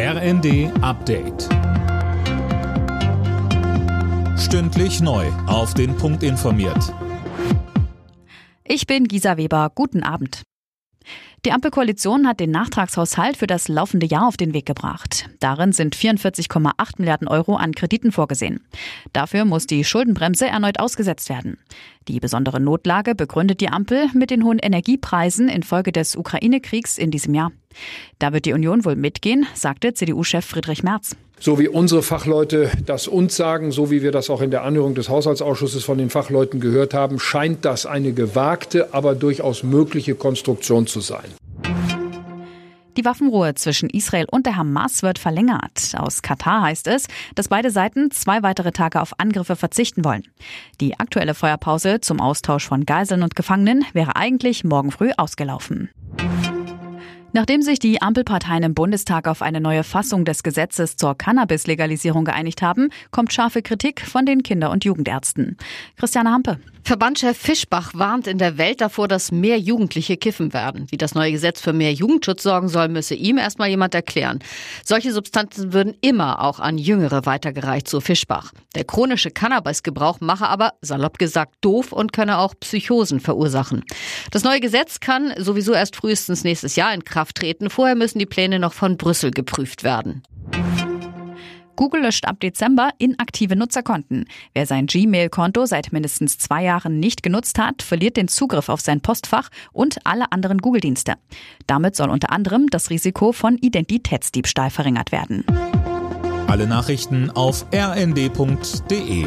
RND Update. Stündlich neu. Auf den Punkt informiert. Ich bin Gisa Weber. Guten Abend. Die Ampelkoalition hat den Nachtragshaushalt für das laufende Jahr auf den Weg gebracht. Darin sind 44,8 Milliarden Euro an Krediten vorgesehen. Dafür muss die Schuldenbremse erneut ausgesetzt werden. Die besondere Notlage begründet die Ampel mit den hohen Energiepreisen infolge des Ukraine-Kriegs in diesem Jahr. Da wird die Union wohl mitgehen, sagte CDU-Chef Friedrich Merz. So wie unsere Fachleute das uns sagen, so wie wir das auch in der Anhörung des Haushaltsausschusses von den Fachleuten gehört haben, scheint das eine gewagte, aber durchaus mögliche Konstruktion zu sein. Die Waffenruhe zwischen Israel und der Hamas wird verlängert. Aus Katar heißt es, dass beide Seiten zwei weitere Tage auf Angriffe verzichten wollen. Die aktuelle Feuerpause zum Austausch von Geiseln und Gefangenen wäre eigentlich morgen früh ausgelaufen. Nachdem sich die Ampelparteien im Bundestag auf eine neue Fassung des Gesetzes zur Cannabis-Legalisierung geeinigt haben, kommt scharfe Kritik von den Kinder- und Jugendärzten. Christiane Hampe. Verbandchef Fischbach warnt in der Welt davor, dass mehr Jugendliche kiffen werden. Wie das neue Gesetz für mehr Jugendschutz sorgen soll, müsse ihm erstmal jemand erklären. Solche Substanzen würden immer auch an Jüngere weitergereicht, so Fischbach. Der chronische Cannabisgebrauch mache aber, salopp gesagt, doof und könne auch Psychosen verursachen. Das neue Gesetz kann sowieso erst frühestens nächstes Jahr in Kraft treten. Vorher müssen die Pläne noch von Brüssel geprüft werden. Google löscht ab Dezember inaktive Nutzerkonten. Wer sein Gmail-Konto seit mindestens zwei Jahren nicht genutzt hat, verliert den Zugriff auf sein Postfach und alle anderen Google-Dienste. Damit soll unter anderem das Risiko von Identitätsdiebstahl verringert werden. Alle Nachrichten auf rnd.de